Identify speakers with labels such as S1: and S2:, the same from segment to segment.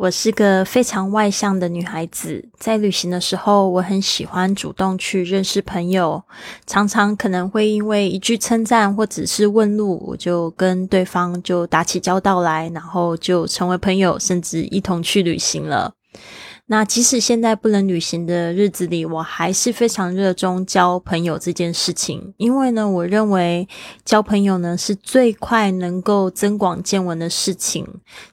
S1: 我是个非常外向的女孩子，在旅行的时候，我很喜欢主动去认识朋友，常常可能会因为一句称赞或只是问路，我就跟对方就打起交道来，然后就成为朋友，甚至一同去旅行了。那即使现在不能旅行的日子里，我还是非常热衷交朋友这件事情。因为呢，我认为交朋友呢是最快能够增广见闻的事情。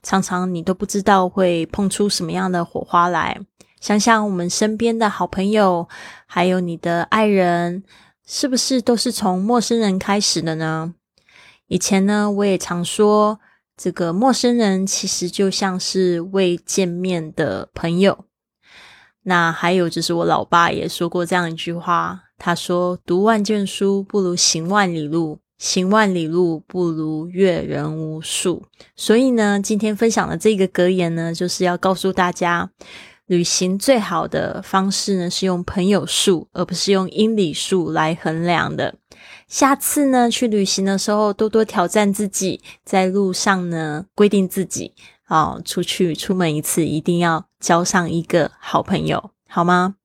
S1: 常常你都不知道会碰出什么样的火花来。想想我们身边的好朋友，还有你的爱人，是不是都是从陌生人开始的呢？以前呢，我也常说，这个陌生人其实就像是未见面的朋友。那还有就是，我老爸也说过这样一句话，他说：“读万卷书不如行万里路，行万里路不如阅人无数。”所以呢，今天分享的这个格言呢，就是要告诉大家，旅行最好的方式呢，是用朋友数，而不是用英里数来衡量的。下次呢，去旅行的时候，多多挑战自己，在路上呢，规定自己。哦，出去出门一次，一定要交上一个好朋友，好吗？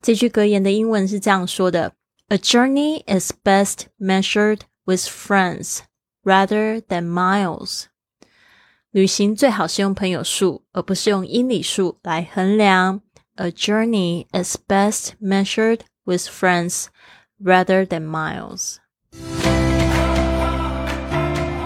S1: 这句格言的英文是这样说的：“A journey is best measured with friends rather than miles。”旅行最好是用朋友数，而不是用英里数来衡量。A journey is best measured with friends rather than miles。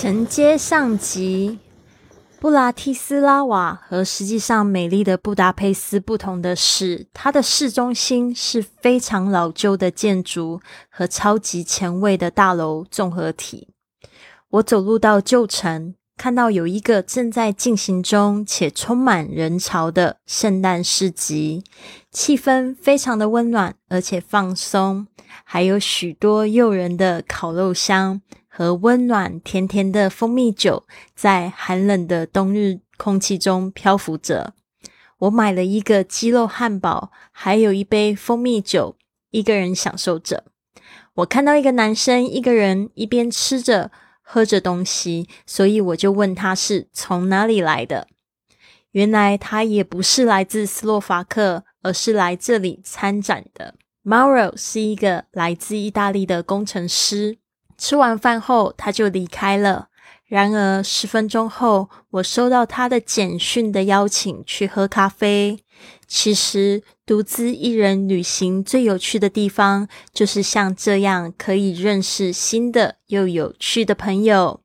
S1: 承接上集，布拉提斯拉瓦和实际上美丽的布达佩斯不同的是，它的市中心是非常老旧的建筑和超级前卫的大楼综合体。我走路到旧城，看到有一个正在进行中且充满人潮的圣诞市集，气氛非常的温暖而且放松，还有许多诱人的烤肉香。和温暖甜甜的蜂蜜酒在寒冷的冬日空气中漂浮着。我买了一个鸡肉汉堡，还有一杯蜂蜜酒，一个人享受着。我看到一个男生一个人一边吃着喝着东西，所以我就问他是从哪里来的。原来他也不是来自斯洛伐克，而是来这里参展的。Mauro 是一个来自意大利的工程师。吃完饭后，他就离开了。然而十分钟后，我收到他的简讯的邀请去喝咖啡。其实，独自一人旅行最有趣的地方，就是像这样可以认识新的又有趣的朋友。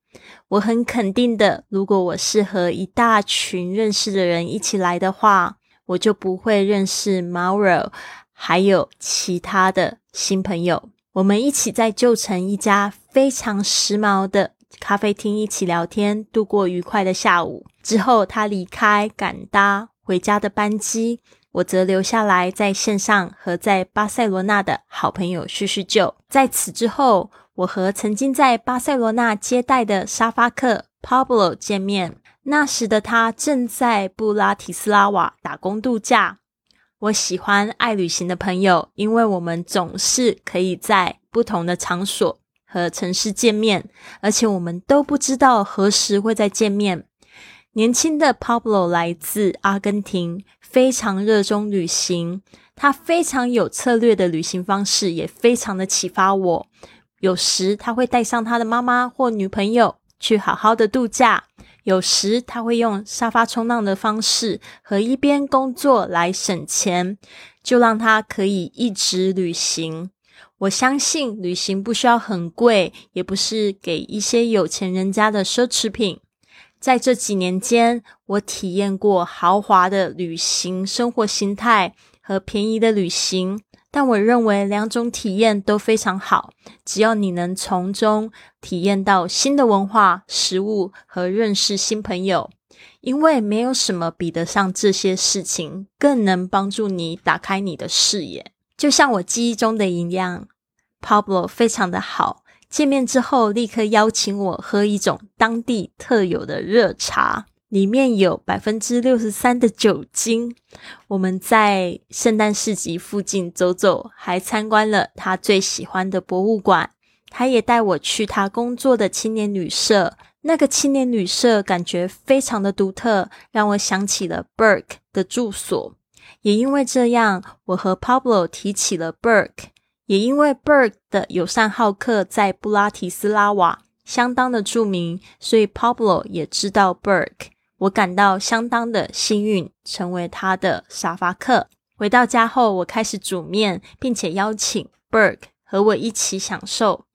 S1: 我很肯定的，如果我是和一大群认识的人一起来的话，我就不会认识 Mauro，还有其他的新朋友。我们一起在旧城一家非常时髦的咖啡厅一起聊天，度过愉快的下午。之后，他离开赶搭回家的班机，我则留下来在线上和在巴塞罗那的好朋友叙叙旧。在此之后，我和曾经在巴塞罗那接待的沙发客 Pablo 见面。那时的他正在布拉提斯拉瓦打工度假。我喜欢爱旅行的朋友，因为我们总是可以在不同的场所和城市见面，而且我们都不知道何时会再见面。年轻的 Pablo 来自阿根廷，非常热衷旅行，他非常有策略的旅行方式也非常的启发我。有时他会带上他的妈妈或女朋友去好好的度假。有时他会用沙发冲浪的方式和一边工作来省钱，就让他可以一直旅行。我相信旅行不需要很贵，也不是给一些有钱人家的奢侈品。在这几年间，我体验过豪华的旅行生活形态和便宜的旅行，但我认为两种体验都非常好，只要你能从中体验到新的文化、食物和认识新朋友，因为没有什么比得上这些事情，更能帮助你打开你的视野。就像我记忆中的一样，Pablo 非常的好，见面之后立刻邀请我喝一种当地特有的热茶。里面有百分之六十三的酒精。我们在圣诞市集附近走走，还参观了他最喜欢的博物馆。他也带我去他工作的青年旅社。那个青年旅社感觉非常的独特，让我想起了 Burke 的住所。也因为这样，我和 Pablo 提起了 Burke。也因为 Burke 的友善好客在布拉提斯拉瓦相当的著名，所以 Pablo 也知道 Burke。我感到相当的幸运，成为他的沙发客。回到家后，我开始煮面，并且邀请 Berg 和我一起享受。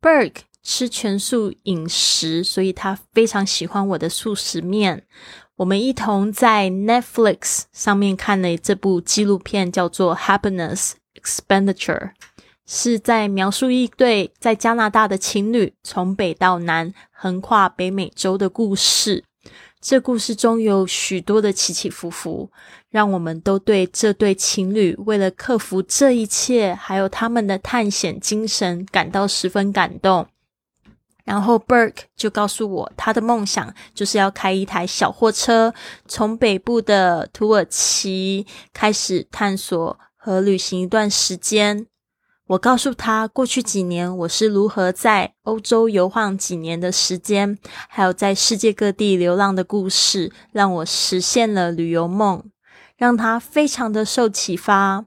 S1: Berg 吃全素饮食，所以他非常喜欢我的素食面。我们一同在 Netflix 上面看了这部纪录片，叫做《Happiness Expenditure》，是在描述一对在加拿大的情侣从北到南横跨北美洲的故事。这故事中有许多的起起伏伏，让我们都对这对情侣为了克服这一切，还有他们的探险精神感到十分感动。然后 Burke 就告诉我，他的梦想就是要开一台小货车，从北部的土耳其开始探索和旅行一段时间。我告诉他，过去几年我是如何在欧洲游晃几年的时间，还有在世界各地流浪的故事，让我实现了旅游梦，让他非常的受启发。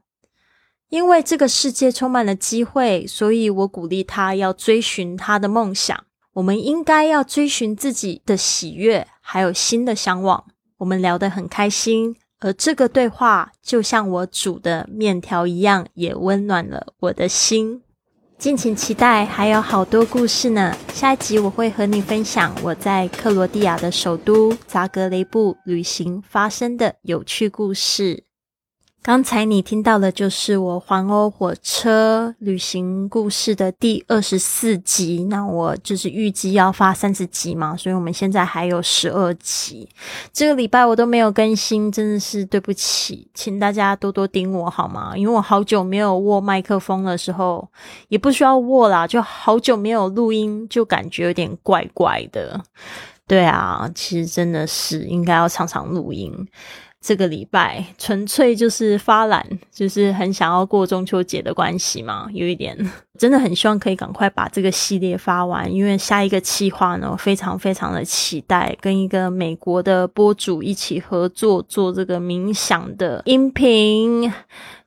S1: 因为这个世界充满了机会，所以我鼓励他要追寻他的梦想。我们应该要追寻自己的喜悦，还有新的向往。我们聊得很开心。而这个对话就像我煮的面条一样，也温暖了我的心。敬请期待，还有好多故事呢。下一集我会和你分享我在克罗地亚的首都扎格雷布旅行发生的有趣故事。刚才你听到的，就是我环欧火车旅行故事的第二十四集。那我就是预计要发三十集嘛，所以我们现在还有十二集。这个礼拜我都没有更新，真的是对不起，请大家多多盯我好吗？因为我好久没有握麦克风的时候，也不需要握啦，就好久没有录音，就感觉有点怪怪的。对啊，其实真的是应该要常常录音。这个礼拜纯粹就是发懒，就是很想要过中秋节的关系嘛，有一点真的很希望可以赶快把这个系列发完，因为下一个企划呢，我非常非常的期待，跟一个美国的播主一起合作做这个冥想的音频。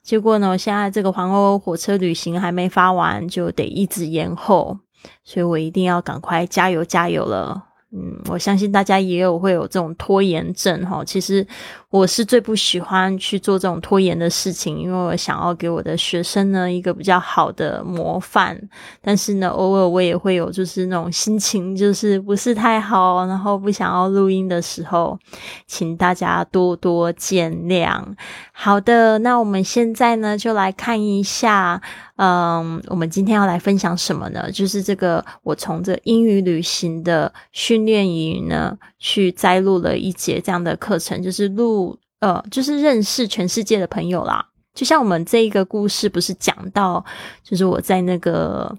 S1: 结果呢，我现在这个环欧火车旅行还没发完，就得一直延后，所以我一定要赶快加油加油了。嗯，我相信大家也有会有这种拖延症哈。其实我是最不喜欢去做这种拖延的事情，因为我想要给我的学生呢一个比较好的模范。但是呢，偶尔我也会有就是那种心情就是不是太好，然后不想要录音的时候，请大家多多见谅。好的，那我们现在呢就来看一下。嗯，我们今天要来分享什么呢？就是这个，我从这英语旅行的训练营呢，去摘录了一节这样的课程，就是录呃，就是认识全世界的朋友啦。就像我们这一个故事，不是讲到，就是我在那个。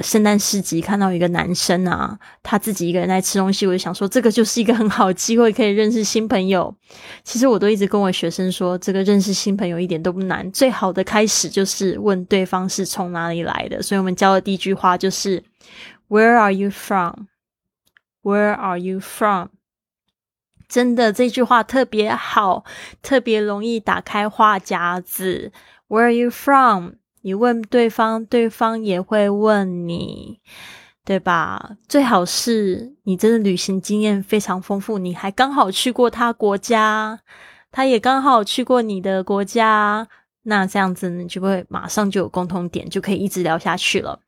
S1: 圣诞市集看到一个男生啊，他自己一个人在吃东西，我就想说，这个就是一个很好机会，可以认识新朋友。其实我都一直跟我学生说，这个认识新朋友一点都不难，最好的开始就是问对方是从哪里来的。所以我们教的第一句话就是 “Where are you from? Where are you from?” 真的这句话特别好，特别容易打开话匣子。“Where are you from?” 你问对方，对方也会问你，对吧？最好是你真的旅行经验非常丰富，你还刚好去过他国家，他也刚好去过你的国家，那这样子你就会马上就有共同点，就可以一直聊下去了。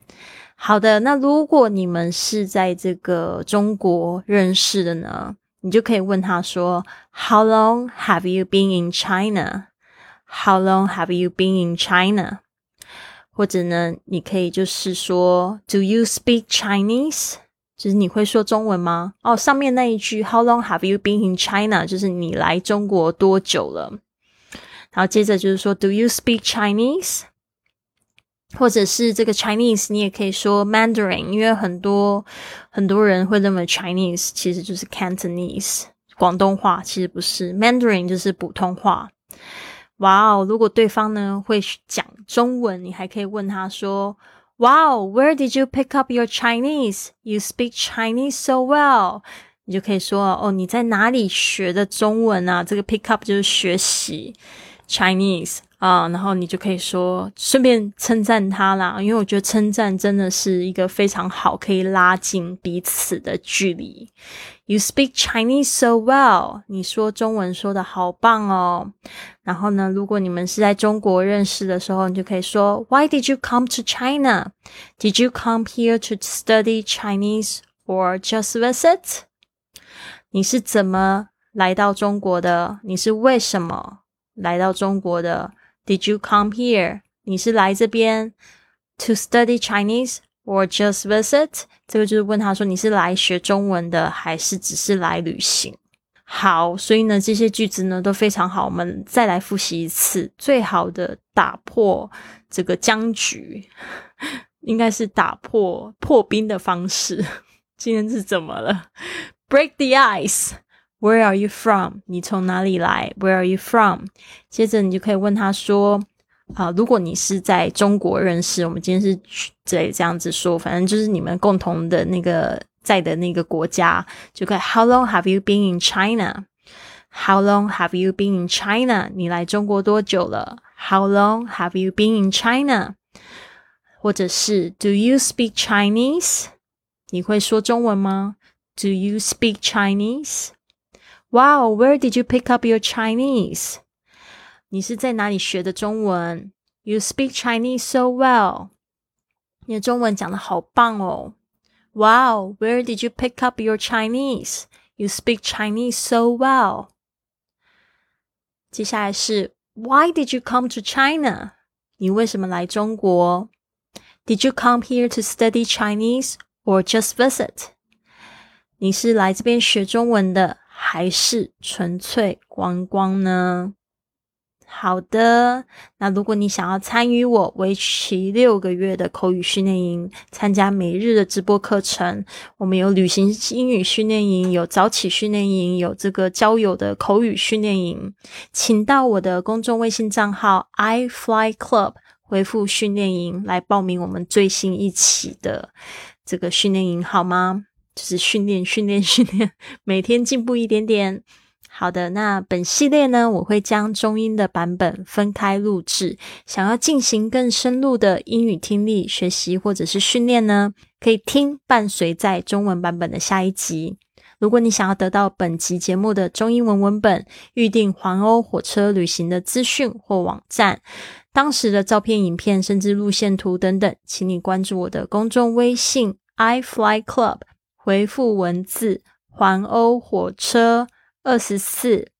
S1: 好的，那如果你们是在这个中国认识的呢，你就可以问他说：“How long have you been in China？” How long have you been in China？或者呢，你可以就是说，Do you speak Chinese？就是你会说中文吗？哦，上面那一句 How long have you been in China？就是你来中国多久了？然后接着就是说 Do you speak Chinese？ 或者是这个 Chinese，你也可以说 Mandarin，因为很多很多人会认为 Chinese 其实就是 Cantonese 广东话，其实不是 Mandarin 就是普通话。哇哦！如果对方呢会讲中文，你还可以问他说：“Wow, where did you pick up your Chinese? You speak Chinese so well。”你就可以说：“哦，你在哪里学的中文啊？”这个 pick up 就是学习 Chinese。啊，然后你就可以说，顺便称赞他啦，因为我觉得称赞真的是一个非常好，可以拉近彼此的距离。You speak Chinese so well，你说中文说的好棒哦。然后呢，如果你们是在中国认识的时候，你就可以说，Why did you come to China? Did you come here to study Chinese or just visit？你是怎么来到中国的？你是为什么来到中国的？Did you come here？你是来这边 to study Chinese or just visit？这个就是问他说你是来学中文的，还是只是来旅行？好，所以呢，这些句子呢都非常好。我们再来复习一次，最好的打破这个僵局，应该是打破破冰的方式。今天是怎么了？Break the ice。Where are you from？你从哪里来？Where are you from？接着你就可以问他说：啊，如果你是在中国认识，我们今天是这这样子说，反正就是你们共同的那个在的那个国家，就可以。How long have you been in China？How long have you been in China？你来中国多久了？How long have you been in China？或者是 Do you speak Chinese？你会说中文吗？Do you speak Chinese？Wow, where did you pick up your Chinese? 你是在哪里学的中文？You speak Chinese so well. 你的中文讲的好棒哦。Wow, where did you pick up your Chinese? You speak Chinese so well. 接下来是 Why did you come to China? 你为什么来中国？Did you come here to study Chinese or just visit? 你是来这边学中文的， 还是纯粹观光呢？好的，那如果你想要参与我为期六个月的口语训练营，参加每日的直播课程，我们有旅行英语训练营，有早起训练营，有这个交友的口语训练营，请到我的公众微信账号 i fly club 回复训练营来报名我们最新一期的这个训练营，好吗？就是训练，训练，训练，每天进步一点点。好的，那本系列呢，我会将中英的版本分开录制。想要进行更深入的英语听力学习或者是训练呢，可以听伴随在中文版本的下一集。如果你想要得到本集节目的中英文文本、预定环欧火车旅行的资讯或网站、当时的照片、影片，甚至路线图等等，请你关注我的公众微信 i fly club。回复文字“环欧火车二十四”，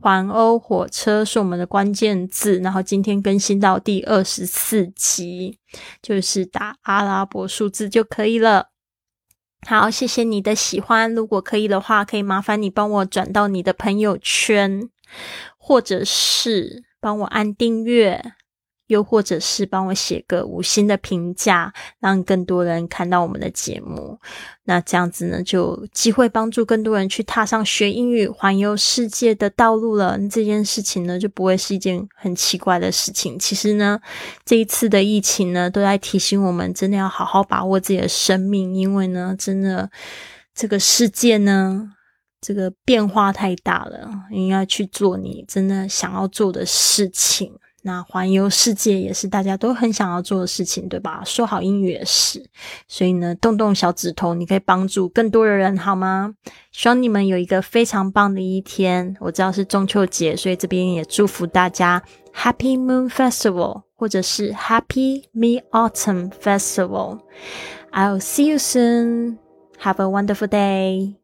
S1: 环欧火车是我们的关键字。然后今天更新到第二十四集，就是打阿拉伯数字就可以了。好，谢谢你的喜欢。如果可以的话，可以麻烦你帮我转到你的朋友圈，或者是帮我按订阅。又或者是帮我写个五星的评价，让更多人看到我们的节目。那这样子呢，就机会帮助更多人去踏上学英语、环游世界的道路了。这件事情呢，就不会是一件很奇怪的事情。其实呢，这一次的疫情呢，都在提醒我们，真的要好好把握自己的生命，因为呢，真的这个世界呢，这个变化太大了，应该去做你真的想要做的事情。那环游世界也是大家都很想要做的事情，对吧？说好英语也是，所以呢，动动小指头，你可以帮助更多的人，好吗？希望你们有一个非常棒的一天。我知道是中秋节，所以这边也祝福大家 Happy Moon Festival，或者是 Happy Mid Autumn Festival。I'll see you soon. Have a wonderful day.